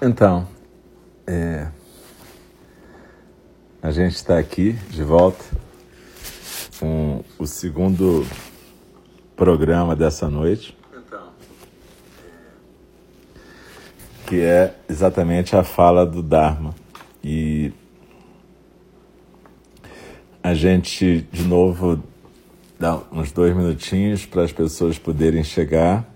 Então, é, a gente está aqui de volta com o segundo programa dessa noite, então, que é exatamente a fala do Dharma. E a gente, de novo, dá uns dois minutinhos para as pessoas poderem chegar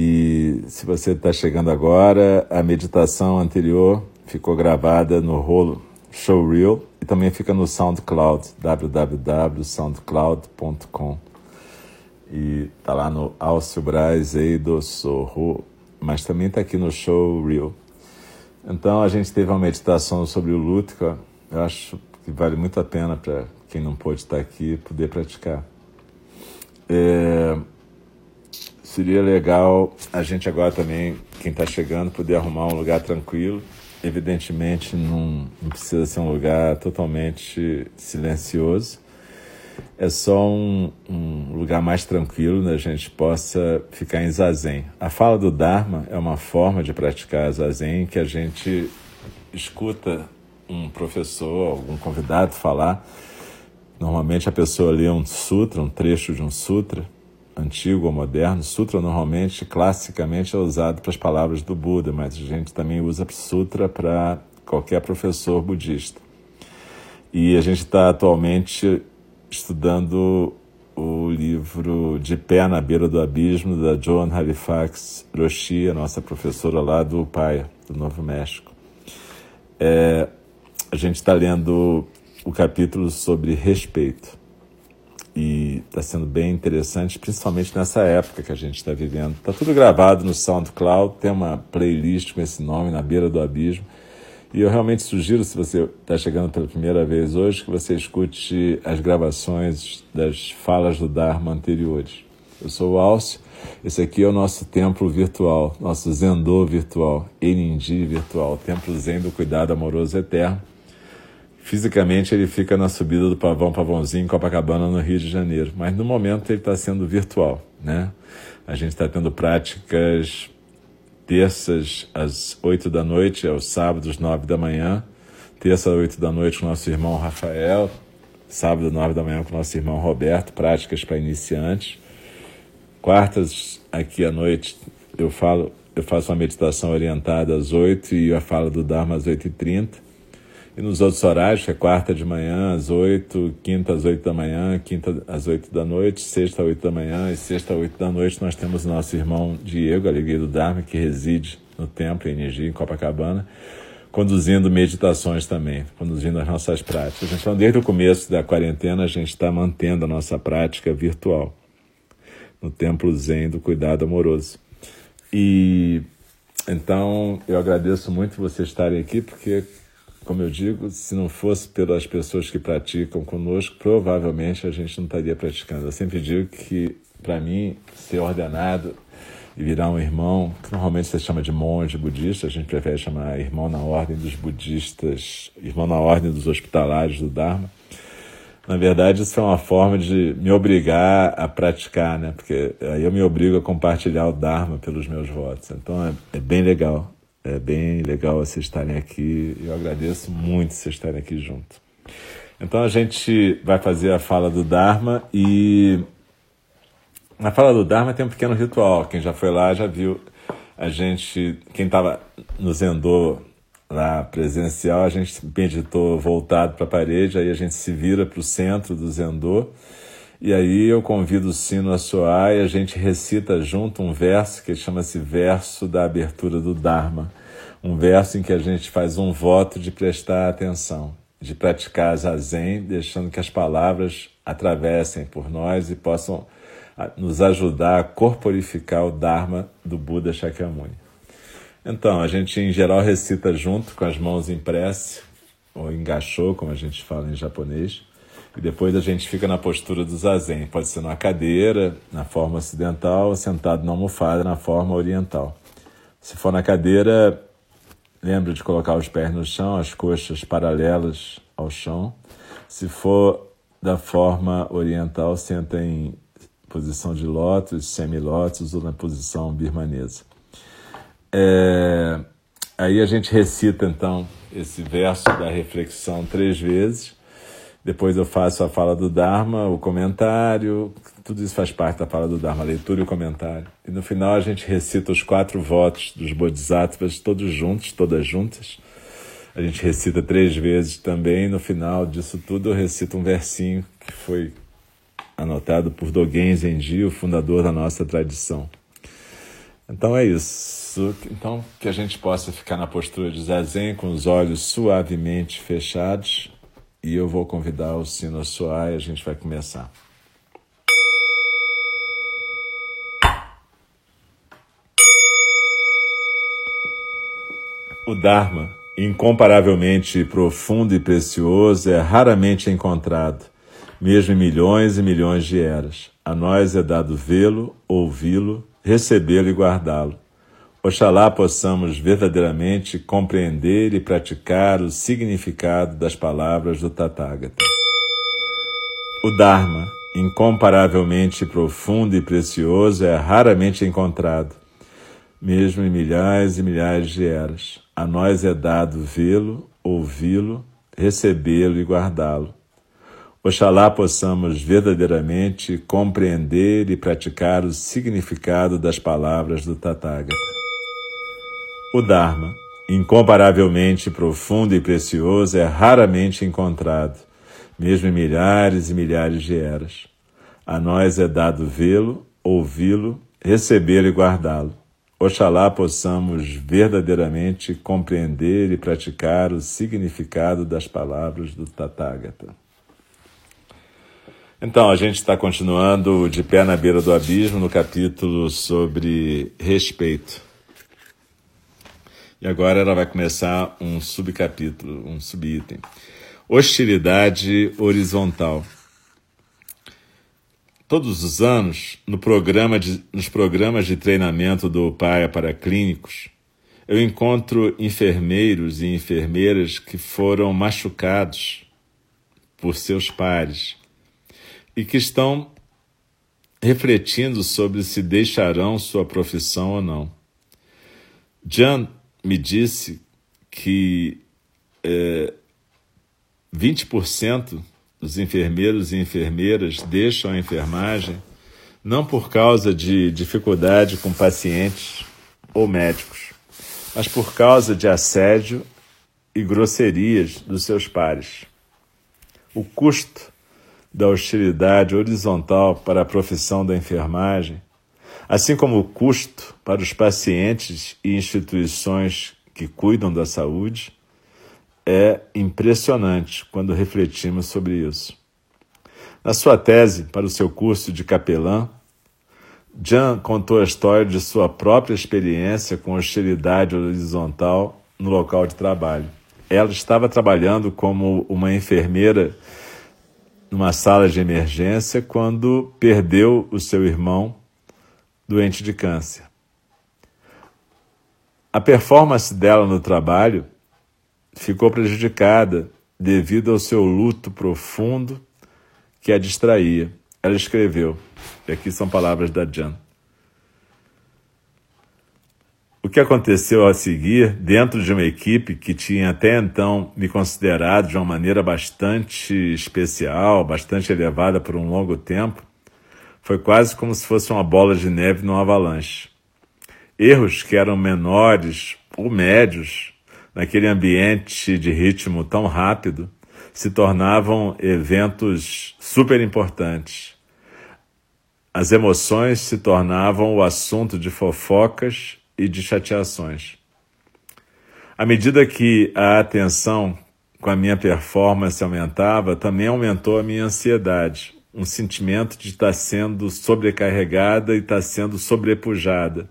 e se você está chegando agora, a meditação anterior ficou gravada no rolo Showreel e também fica no SoundCloud, www.soundcloud.com. E tá lá no Alcio Braz Eido Sorro, mas também está aqui no Showreel. Então a gente teve uma meditação sobre o Lutka, eu acho que vale muito a pena para quem não pôde estar aqui poder praticar. É seria legal a gente agora também, quem está chegando, poder arrumar um lugar tranquilo. Evidentemente, não, não precisa ser um lugar totalmente silencioso. É só um, um lugar mais tranquilo, onde a gente possa ficar em zazen. A fala do Dharma é uma forma de praticar zazen que a gente escuta um professor, algum convidado falar. Normalmente a pessoa lê um sutra, um trecho de um sutra, antigo ou moderno, sutra normalmente, classicamente, é usado para as palavras do Buda, mas a gente também usa sutra para qualquer professor budista. E a gente está atualmente estudando o livro De Pé na Beira do Abismo, da Joan Halifax Roshi, a nossa professora lá do Upaya, do Novo México. É, a gente está lendo o capítulo sobre respeito e está sendo bem interessante, principalmente nessa época que a gente está vivendo. Está tudo gravado no SoundCloud, tem uma playlist com esse nome, Na Beira do Abismo. E eu realmente sugiro, se você está chegando pela primeira vez hoje, que você escute as gravações das falas do Dharma anteriores. Eu sou o Alcio, esse aqui é o nosso templo virtual, nosso Zendô virtual, Enindi virtual, Templo Zen do Cuidado Amoroso Eterno Fisicamente ele fica na subida do Pavão Pavãozinho, em Copacabana, no Rio de Janeiro. Mas no momento ele está sendo virtual, né? A gente está tendo práticas terças às oito da noite, aos sábados, nove da manhã. Terça às oito da noite com nosso irmão Rafael. Sábado, nove da manhã com nosso irmão Roberto, práticas para iniciantes. Quartas, aqui à noite, eu falo, eu faço uma meditação orientada às oito e a fala do Dharma às oito e nos outros horários, que é quarta de manhã às oito, quinta às oito da manhã, quinta às oito da noite, sexta às oito da manhã e sexta às oito da noite, nós temos nosso irmão Diego, Alegria do Dharma, que reside no templo Energia, em Copacabana, conduzindo meditações também, conduzindo as nossas práticas. Então, desde o começo da quarentena, a gente está mantendo a nossa prática virtual no Templo Zen do Cuidado Amoroso. E então eu agradeço muito vocês estarem aqui, porque como eu digo, se não fosse pelas pessoas que praticam conosco, provavelmente a gente não estaria praticando. Eu sempre digo que, para mim, ser ordenado e virar um irmão, que normalmente se chama de monge budista, a gente prefere chamar irmão na ordem dos budistas, irmão na ordem dos hospitalários do Dharma. Na verdade, isso é uma forma de me obrigar a praticar, né? Porque aí eu me obrigo a compartilhar o Dharma pelos meus votos. Então é, é bem legal. É bem legal vocês estarem aqui. Eu agradeço muito vocês estarem aqui junto. Então a gente vai fazer a fala do Dharma e na fala do Dharma tem um pequeno ritual. Quem já foi lá já viu. A gente, quem estava no Zendô lá presencial, a gente meditou voltado para a parede, aí a gente se vira para o centro do Zendô e aí eu convido o sino a soar e a gente recita junto um verso que chama-se Verso da Abertura do Dharma. Um verso em que a gente faz um voto de prestar atenção, de praticar zazen, deixando que as palavras atravessem por nós e possam nos ajudar a corporificar o Dharma do Buda Shakyamuni. Então, a gente em geral recita junto, com as mãos em prece, ou engachou, como a gente fala em japonês e depois a gente fica na postura do zazen. Pode ser numa cadeira, na forma ocidental, ou sentado na almofada, na forma oriental. Se for na cadeira, lembre de colocar os pés no chão, as coxas paralelas ao chão. Se for da forma oriental, senta em posição de lótus, semilótus ou na posição birmanesa. É... Aí a gente recita então esse verso da reflexão três vezes. Depois eu faço a fala do Dharma, o comentário, tudo isso faz parte da fala do Dharma, a leitura e o comentário. E no final a gente recita os quatro votos dos Bodhisattvas, todos juntos, todas juntas. A gente recita três vezes também. No final disso tudo eu recito um versinho que foi anotado por Dogen Zenji, o fundador da nossa tradição. Então é isso. Então que a gente possa ficar na postura de zazen com os olhos suavemente fechados e eu vou convidar o sino a soar e a gente vai começar. O Dharma, incomparavelmente profundo e precioso, é raramente encontrado, mesmo em milhões e milhões de eras. A nós é dado vê-lo, ouvi-lo, recebê-lo e guardá-lo. Oxalá possamos verdadeiramente compreender e praticar o significado das palavras do Tathagata. O Dharma, incomparavelmente profundo e precioso, é raramente encontrado, mesmo em milhares e milhares de eras. A nós é dado vê-lo, ouvi-lo, recebê-lo e guardá-lo. Oxalá possamos verdadeiramente compreender e praticar o significado das palavras do Tathagata. O Dharma, incomparavelmente profundo e precioso, é raramente encontrado, mesmo em milhares e milhares de eras. A nós é dado vê-lo, ouvi-lo, recebê-lo e guardá-lo. Oxalá possamos verdadeiramente compreender e praticar o significado das palavras do Tathagata. Então, a gente está continuando de pé na beira do abismo no capítulo sobre respeito. E agora ela vai começar um subcapítulo, um subitem. Hostilidade horizontal. Todos os anos, no programa de, nos programas de treinamento do PAIA para clínicos, eu encontro enfermeiros e enfermeiras que foram machucados por seus pares e que estão refletindo sobre se deixarão sua profissão ou não. Jan me disse que é, 20% dos enfermeiros e enfermeiras deixam a enfermagem não por causa de dificuldade com pacientes ou médicos, mas por causa de assédio e grosserias dos seus pares. O custo da hostilidade horizontal para a profissão da enfermagem, assim como o custo para os pacientes e instituições que cuidam da saúde, é impressionante quando refletimos sobre isso. Na sua tese para o seu curso de capelã, Jan contou a história de sua própria experiência com hostilidade horizontal no local de trabalho. Ela estava trabalhando como uma enfermeira numa sala de emergência quando perdeu o seu irmão doente de câncer. A performance dela no trabalho ficou prejudicada devido ao seu luto profundo que a distraía. Ela escreveu, e aqui são palavras da Jan. O que aconteceu a seguir, dentro de uma equipe que tinha até então me considerado de uma maneira bastante especial, bastante elevada por um longo tempo, foi quase como se fosse uma bola de neve numa avalanche. Erros que eram menores ou médios naquele ambiente de ritmo tão rápido se tornavam eventos super importantes. As emoções se tornavam o assunto de fofocas e de chateações. À medida que a atenção com a minha performance aumentava, também aumentou a minha ansiedade, um sentimento de estar sendo sobrecarregada e estar sendo sobrepujada,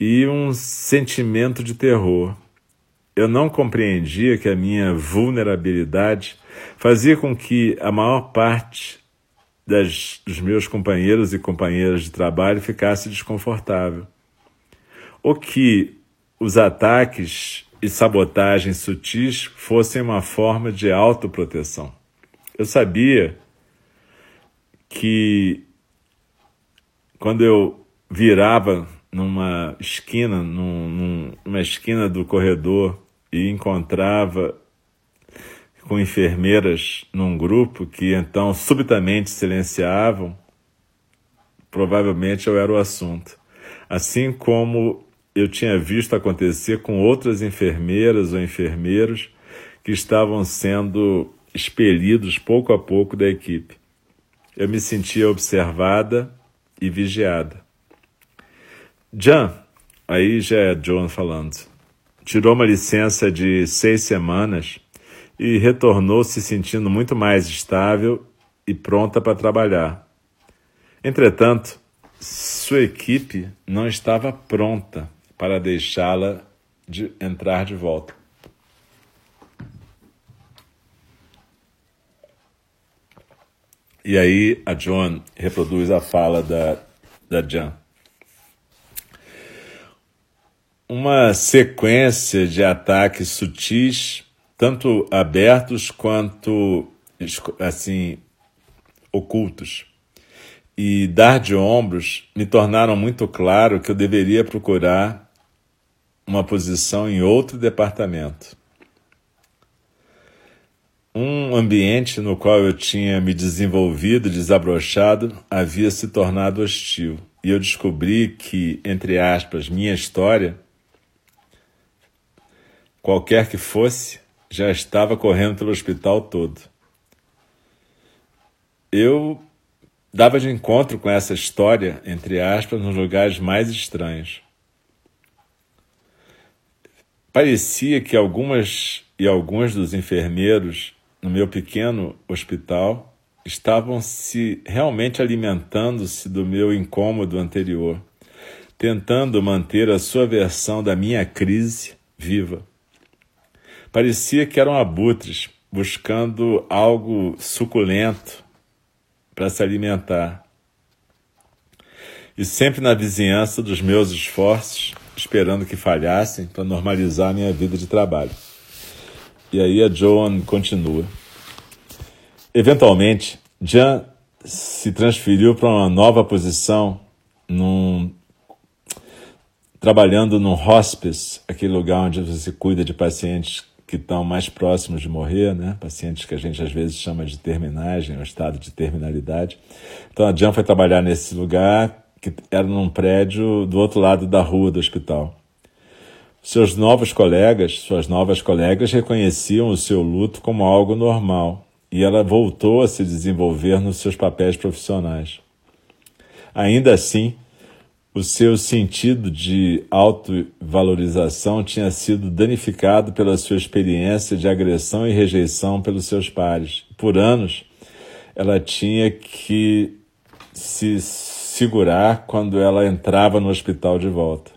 e um sentimento de terror. Eu não compreendia que a minha vulnerabilidade fazia com que a maior parte das, dos meus companheiros e companheiras de trabalho ficasse desconfortável ou que os ataques e sabotagens sutis fossem uma forma de autoproteção. Eu sabia que quando eu virava numa esquina, num, num, numa esquina do corredor e encontrava com enfermeiras num grupo que então subitamente silenciavam, provavelmente eu era o assunto. Assim como eu tinha visto acontecer com outras enfermeiras ou enfermeiros que estavam sendo expelidos pouco a pouco da equipe. Eu me sentia observada e vigiada. Jan, aí já é John falando, tirou uma licença de seis semanas e retornou se sentindo muito mais estável e pronta para trabalhar. Entretanto, sua equipe não estava pronta para deixá-la de entrar de volta. E aí a John reproduz a fala da, da Jan. Uma sequência de ataques sutis, tanto abertos quanto assim ocultos. E dar de ombros me tornaram muito claro que eu deveria procurar uma posição em outro departamento. Um ambiente no qual eu tinha me desenvolvido, desabrochado, havia se tornado hostil. E eu descobri que, entre aspas, minha história, qualquer que fosse, já estava correndo pelo hospital todo. Eu dava de encontro com essa história, entre aspas, nos lugares mais estranhos. Parecia que algumas e alguns dos enfermeiros no meu pequeno hospital estavam se realmente alimentando-se do meu incômodo anterior, tentando manter a sua versão da minha crise viva. Parecia que eram abutres buscando algo suculento para se alimentar. E sempre na vizinhança dos meus esforços, esperando que falhassem para normalizar minha vida de trabalho. E aí a Joan continua. Eventualmente, Jan se transferiu para uma nova posição, num, trabalhando no hospice, aquele lugar onde você cuida de pacientes que estão mais próximos de morrer, né? pacientes que a gente às vezes chama de terminagem, ou estado de terminalidade. Então a Jan foi trabalhar nesse lugar, que era num prédio do outro lado da rua do hospital. Seus novos colegas, suas novas colegas reconheciam o seu luto como algo normal e ela voltou a se desenvolver nos seus papéis profissionais. Ainda assim, o seu sentido de autovalorização tinha sido danificado pela sua experiência de agressão e rejeição pelos seus pares. Por anos, ela tinha que se segurar quando ela entrava no hospital de volta.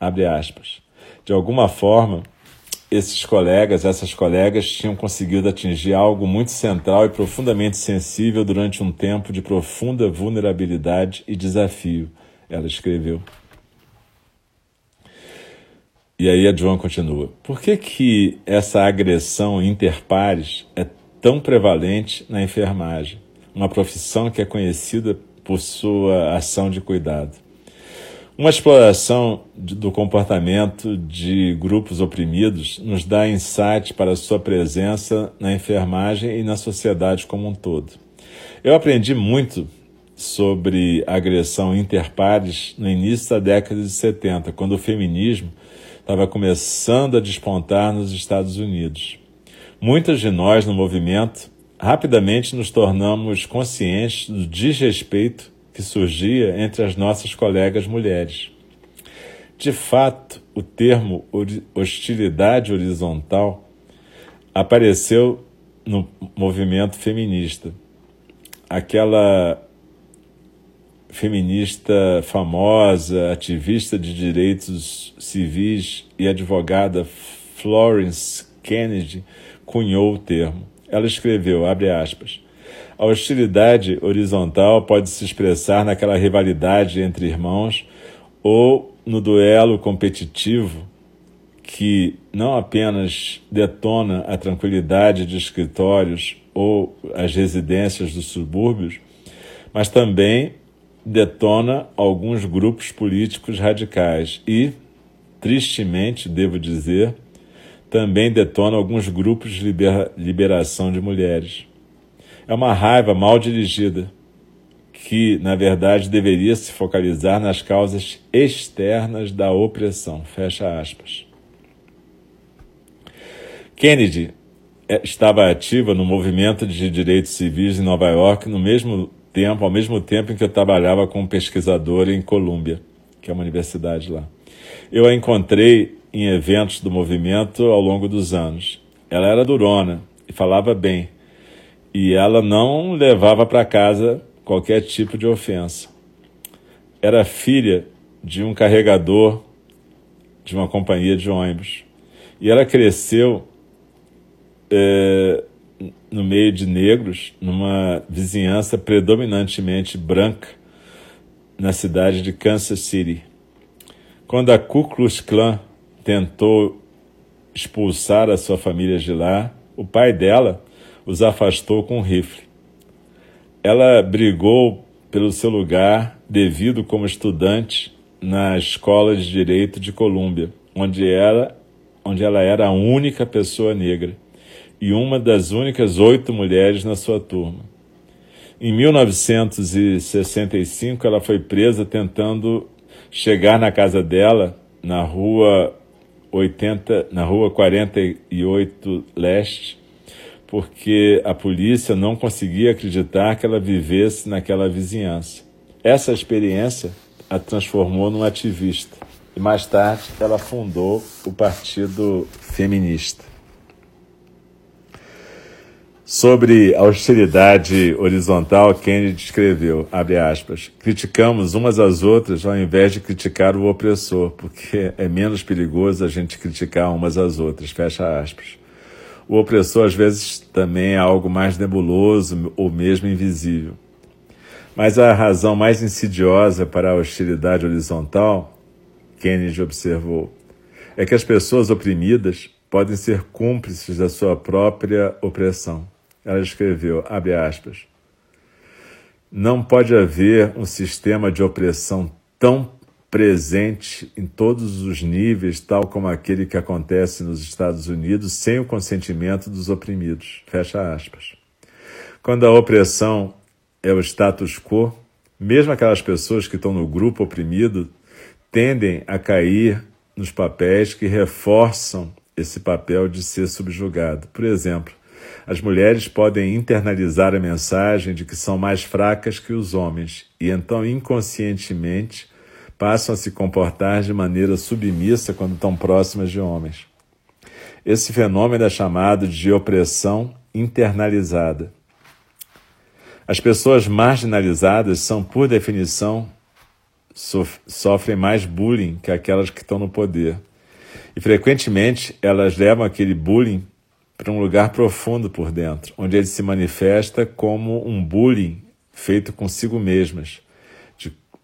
Abre aspas. De alguma forma, esses colegas, essas colegas tinham conseguido atingir algo muito central e profundamente sensível durante um tempo de profunda vulnerabilidade e desafio, ela escreveu. E aí a Joan continua. Por que, que essa agressão interpares é tão prevalente na enfermagem, uma profissão que é conhecida por sua ação de cuidado? Uma exploração do comportamento de grupos oprimidos nos dá insight para sua presença na enfermagem e na sociedade como um todo. Eu aprendi muito sobre agressão interpares no início da década de 70, quando o feminismo estava começando a despontar nos Estados Unidos. Muitas de nós no movimento rapidamente nos tornamos conscientes do desrespeito que surgia entre as nossas colegas mulheres. De fato, o termo hostilidade horizontal apareceu no movimento feminista. Aquela feminista famosa, ativista de direitos civis e advogada Florence Kennedy cunhou o termo. Ela escreveu, abre aspas, a hostilidade horizontal pode se expressar naquela rivalidade entre irmãos ou no duelo competitivo que não apenas detona a tranquilidade de escritórios ou as residências dos subúrbios, mas também detona alguns grupos políticos radicais e, tristemente, devo dizer, também detona alguns grupos de libera liberação de mulheres. É uma raiva mal dirigida, que, na verdade, deveria se focalizar nas causas externas da opressão. Fecha aspas. Kennedy eh, estava ativa no movimento de direitos civis em Nova York no mesmo tempo, ao mesmo tempo em que eu trabalhava como pesquisador em Colômbia, que é uma universidade lá. Eu a encontrei em eventos do movimento ao longo dos anos. Ela era durona e falava bem, e ela não levava para casa qualquer tipo de ofensa. Era filha de um carregador de uma companhia de ônibus. E ela cresceu é, no meio de negros, numa vizinhança predominantemente branca, na cidade de Kansas City. Quando a Ku Klux Klan tentou expulsar a sua família de lá, o pai dela os afastou com um rifle. Ela brigou pelo seu lugar devido como estudante na Escola de Direito de Colômbia, onde ela, onde ela era a única pessoa negra e uma das únicas oito mulheres na sua turma. Em 1965, ela foi presa tentando chegar na casa dela, na rua 80, na rua 48 Leste, porque a polícia não conseguia acreditar que ela vivesse naquela vizinhança. Essa experiência a transformou num ativista e mais tarde ela fundou o Partido Feminista. Sobre austeridade horizontal, Kennedy escreveu, abre aspas, criticamos umas às outras ao invés de criticar o opressor, porque é menos perigoso a gente criticar umas às outras, fecha aspas. O opressor às vezes também é algo mais nebuloso ou mesmo invisível. Mas a razão mais insidiosa para a hostilidade horizontal, Kennedy observou, é que as pessoas oprimidas podem ser cúmplices da sua própria opressão. Ela escreveu, abre aspas, não pode haver um sistema de opressão tão presente em todos os níveis, tal como aquele que acontece nos Estados Unidos, sem o consentimento dos oprimidos. Fecha aspas. Quando a opressão é o status quo, mesmo aquelas pessoas que estão no grupo oprimido tendem a cair nos papéis que reforçam esse papel de ser subjugado. Por exemplo, as mulheres podem internalizar a mensagem de que são mais fracas que os homens e então inconscientemente passam a se comportar de maneira submissa quando estão próximas de homens. Esse fenômeno é chamado de opressão internalizada. As pessoas marginalizadas são, por definição, sofrem mais bullying que aquelas que estão no poder. E frequentemente elas levam aquele bullying para um lugar profundo por dentro, onde ele se manifesta como um bullying feito consigo mesmas,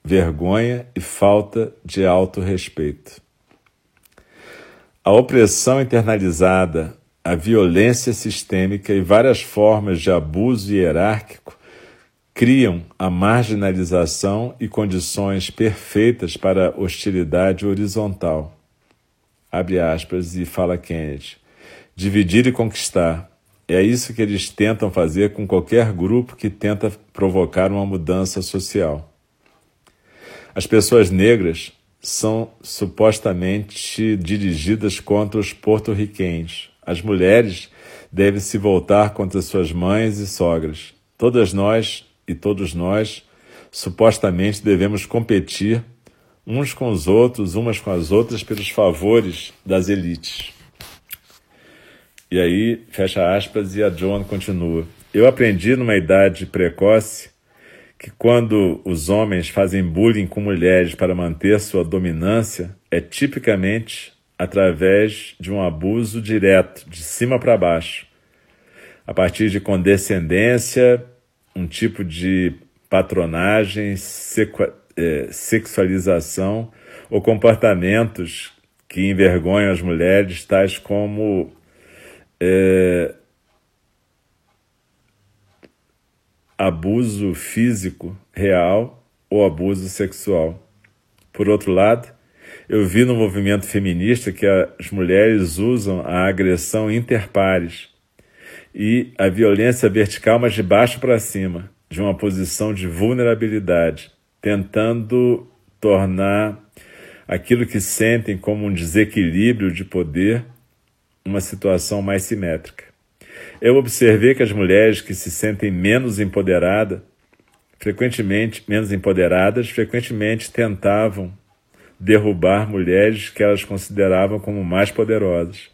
vergonha e falta de autorrespeito. A opressão internalizada, a violência sistêmica e várias formas de abuso hierárquico criam a marginalização e condições perfeitas para a hostilidade horizontal. Abre aspas e fala Kennedy dividir e conquistar. É isso que eles tentam fazer com qualquer grupo que tenta provocar uma mudança social. As pessoas negras são supostamente dirigidas contra os porto-riquenhos. As mulheres devem se voltar contra suas mães e sogras. Todas nós e todos nós supostamente devemos competir uns com os outros, umas com as outras, pelos favores das elites. E aí, fecha aspas, e a John continua. Eu aprendi numa idade precoce que quando os homens fazem bullying com mulheres para manter sua dominância, é tipicamente através de um abuso direto, de cima para baixo, a partir de condescendência, um tipo de patronagem, é, sexualização ou comportamentos que envergonham as mulheres, tais como é, abuso físico real ou abuso sexual. Por outro lado, Eu vi no movimento feminista que as mulheres usam a agressão interpares e a violência vertical, mas de baixo para cima, de uma posição de vulnerabilidade, tentando tornar aquilo que sentem como um desequilíbrio de poder uma situação mais simétrica. Eu observei que as mulheres que se sentem menos empoderadas, frequentemente menos empoderadas, frequentemente tentavam derrubar mulheres que elas consideravam como mais poderosas.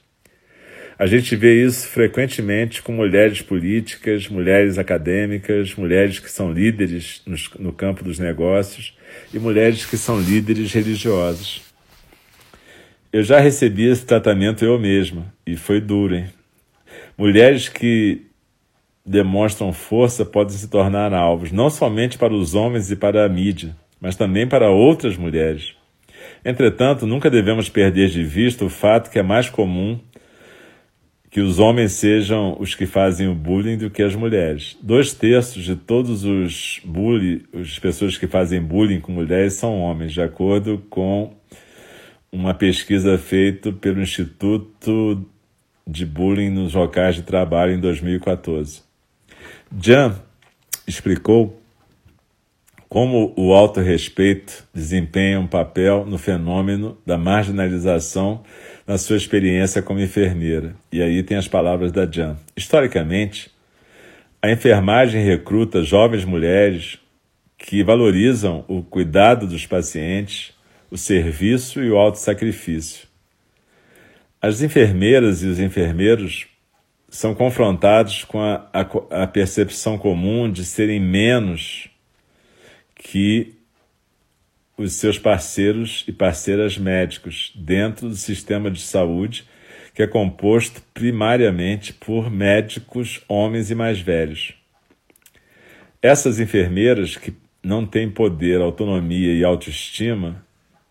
A gente vê isso frequentemente com mulheres políticas, mulheres acadêmicas, mulheres que são líderes no, campo dos negócios e mulheres que são líderes religiosos. Eu já recebi esse tratamento eu mesma e foi duro, hein? Mulheres que demonstram força podem se tornar alvos, não somente para os homens e para a mídia, mas também para outras mulheres. Entretanto, nunca devemos perder de vista o fato que é mais comum que os homens sejam os que fazem o bullying do que as mulheres. Dois terços de todos os bullying, as pessoas que fazem bullying com mulheres são homens, de acordo com uma pesquisa feita pelo Instituto de Bullying nos Locais de Trabalho em 2014. Jan explicou como o autorrespeito desempenha um papel no fenômeno da marginalização na sua experiência como enfermeira. E aí tem as palavras da Jan. Historicamente, a enfermagem recruta jovens mulheres que valorizam o cuidado dos pacientes, o serviço e o autossacrifício. As enfermeiras e os enfermeiros são confrontados com a, a, a percepção comum de serem menos que os seus parceiros e parceiras médicos dentro do sistema de saúde, que é composto primariamente por médicos homens e mais velhos. Essas enfermeiras que não têm poder, autonomia e autoestima,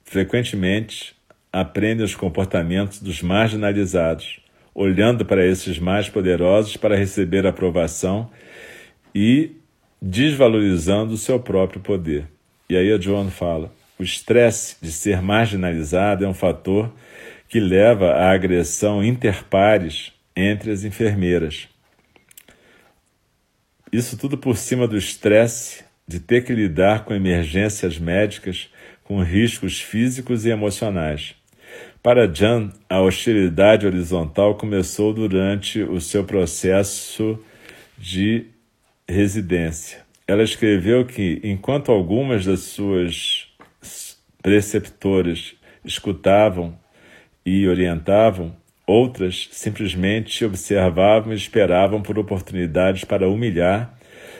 frequentemente aprendem os comportamentos dos marginalizados, olhando para esses mais poderosos para receber aprovação e desvalorizando o seu próprio poder. E aí a Joan fala: o estresse de ser marginalizado é um fator que leva à agressão interpares entre as enfermeiras. Isso tudo por cima do estresse de ter que lidar com emergências médicas com riscos físicos e emocionais. Para Jan, a hostilidade horizontal começou durante o seu processo de residência. Ela escreveu que, enquanto algumas das suas preceptoras escutavam e orientavam, outras simplesmente observavam e esperavam por oportunidades para humilhar,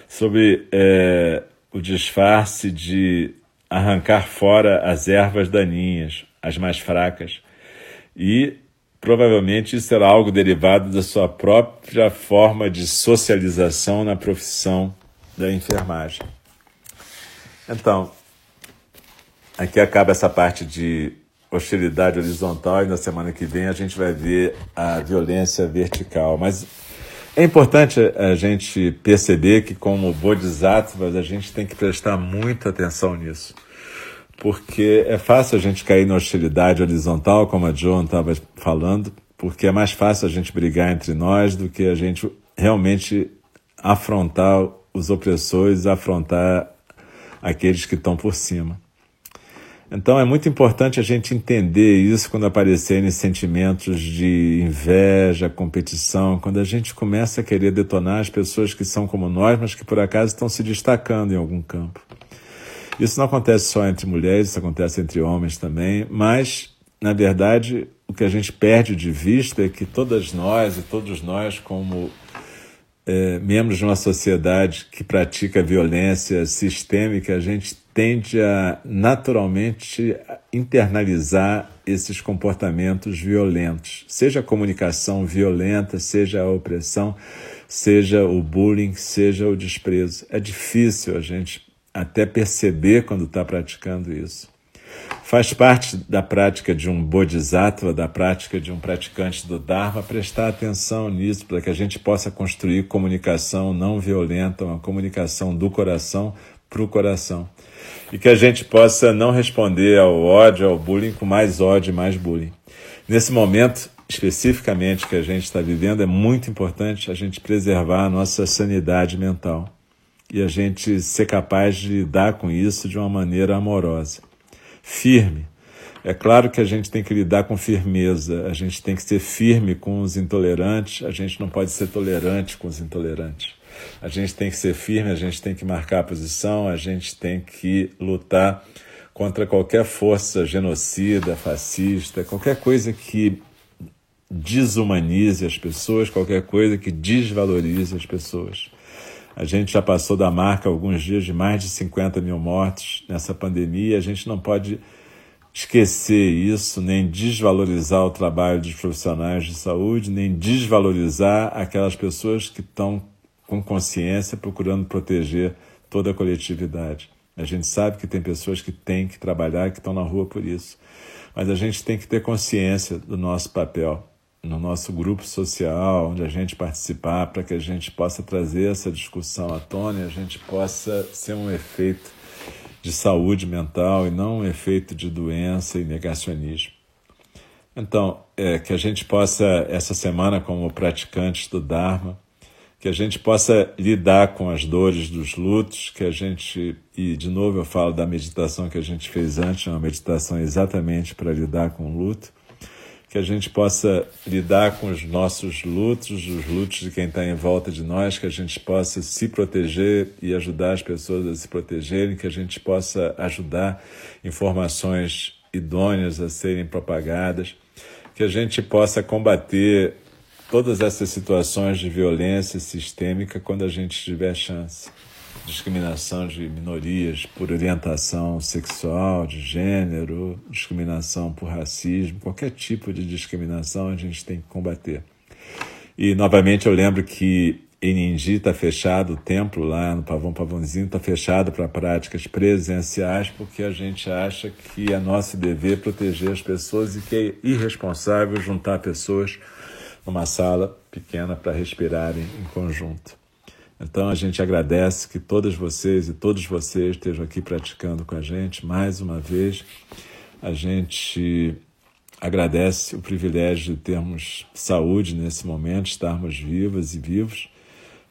sob é, o disfarce de arrancar fora as ervas daninhas, as mais fracas. E provavelmente isso era algo derivado da sua própria forma de socialização na profissão da enfermagem. Então, aqui acaba essa parte de hostilidade horizontal e na semana que vem a gente vai ver a violência vertical. Mas é importante a gente perceber que, como bodhisattvas, a gente tem que prestar muita atenção nisso. Porque é fácil a gente cair na hostilidade horizontal, como a John estava falando, porque é mais fácil a gente brigar entre nós do que a gente realmente afrontar os opressores, afrontar aqueles que estão por cima. Então é muito importante a gente entender isso quando aparecerem sentimentos de inveja, competição, quando a gente começa a querer detonar as pessoas que são como nós, mas que por acaso estão se destacando em algum campo. Isso não acontece só entre mulheres, isso acontece entre homens também, mas, na verdade, o que a gente perde de vista é que todas nós e todos nós, como é, membros de uma sociedade que pratica violência sistêmica, a gente tende a naturalmente internalizar esses comportamentos violentos, seja a comunicação violenta, seja a opressão, seja o bullying, seja o desprezo. É difícil a gente até perceber quando está praticando isso. Faz parte da prática de um bodhisattva, da prática de um praticante do Dharma, prestar atenção nisso, para que a gente possa construir comunicação não violenta, uma comunicação do coração, para o coração. E que a gente possa não responder ao ódio, ao bullying, com mais ódio e mais bullying. Nesse momento, especificamente que a gente está vivendo, é muito importante a gente preservar a nossa sanidade mental e a gente ser capaz de lidar com isso de uma maneira amorosa, firme. É claro que a gente tem que lidar com firmeza, a gente tem que ser firme com os intolerantes, a gente não pode ser tolerante com os intolerantes. A gente tem que ser firme, a gente tem que marcar a posição, a gente tem que lutar contra qualquer força genocida, fascista, qualquer coisa que desumanize as pessoas, qualquer coisa que desvalorize as pessoas. A gente já passou da marca alguns dias de mais de 50 mil mortos nessa pandemia. A gente não pode esquecer isso, nem desvalorizar o trabalho dos profissionais de saúde, nem desvalorizar aquelas pessoas que estão com consciência procurando proteger toda a coletividade. A gente sabe que tem pessoas que têm que trabalhar, que estão na rua por isso. Mas a gente tem que ter consciência do nosso papel no nosso grupo social, onde a gente participar, para que a gente possa trazer essa discussão à tona e a gente possa ser um efeito de saúde mental e não um efeito de doença e negacionismo. Então, é, que a gente possa, essa semana, como praticantes do Dharma, que a gente possa lidar com as dores dos lutos, que a gente, e de novo eu falo da meditação que a gente fez antes, uma meditação exatamente para lidar com o luto, que a gente possa lidar com os nossos lutos, os lutos de quem está em volta de nós, que a gente possa se proteger e ajudar as pessoas a se protegerem, que a gente possa ajudar informações idôneas a serem propagadas, que a gente possa combater todas essas situações de violência sistêmica quando a gente tiver chance discriminação de minorias por orientação sexual, de gênero, discriminação por racismo, qualquer tipo de discriminação a gente tem que combater. E novamente eu lembro que em Nindi está fechado o templo lá no Pavão Pavãozinho, está fechado para práticas presenciais, porque a gente acha que é nosso dever proteger as pessoas e que é irresponsável juntar pessoas numa sala pequena para respirarem em conjunto. Então a gente agradece que todas vocês e todos vocês estejam aqui praticando com a gente mais uma vez. A gente agradece o privilégio de termos saúde nesse momento, estarmos vivas e vivos.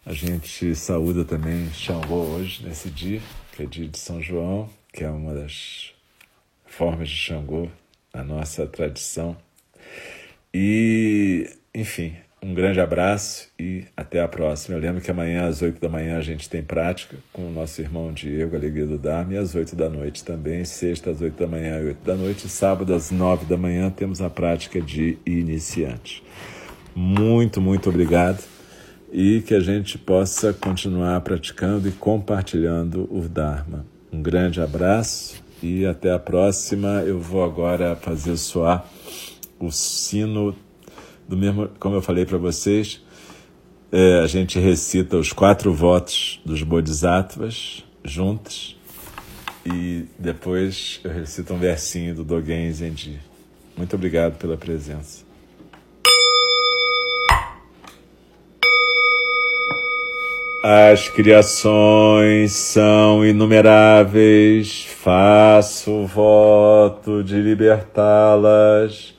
A gente saúda também Xangô hoje, nesse dia, que é dia de São João, que é uma das formas de Xangô, a nossa tradição. E, enfim, um grande abraço e até a próxima. Eu lembro que amanhã às 8 da manhã a gente tem prática com o nosso irmão Diego, Alegria do Dharma, e às 8 da noite também, sexta às 8 da manhã e 8 da noite, sábado às 9 da manhã temos a prática de iniciante. Muito, muito obrigado e que a gente possa continuar praticando e compartilhando o Dharma. Um grande abraço e até a próxima. Eu vou agora fazer soar o sino do mesmo, como eu falei para vocês, é, a gente recita os quatro votos dos Bodhisattvas juntos e depois eu recito um versinho do Dogen Zenji. Muito obrigado pela presença. As criações são inumeráveis, faço voto de libertá-las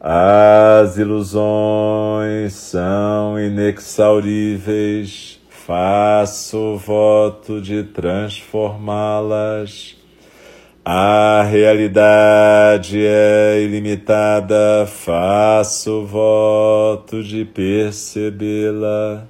as ilusões são inexauríveis, faço voto de transformá-las. A realidade é ilimitada, faço voto de percebê-la.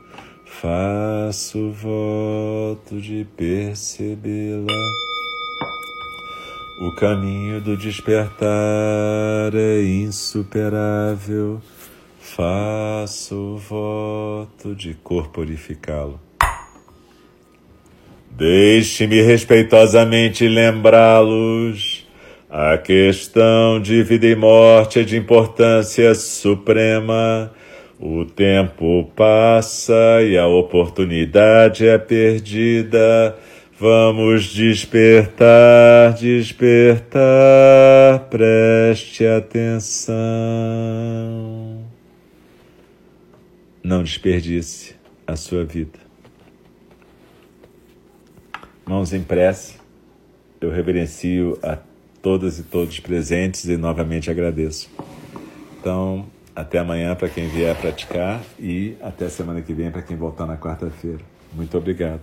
Faço voto de percebê-la. O caminho do despertar é insuperável. Faço voto de corporificá-lo. Deixe-me respeitosamente lembrá-los. A questão de vida e morte é de importância suprema. O tempo passa e a oportunidade é perdida. Vamos despertar, despertar, preste atenção. Não desperdice a sua vida. Mãos em prece, eu reverencio a todas e todos presentes e novamente agradeço. Então, até amanhã para quem vier praticar e até semana que vem para quem voltar na quarta-feira. Muito obrigado.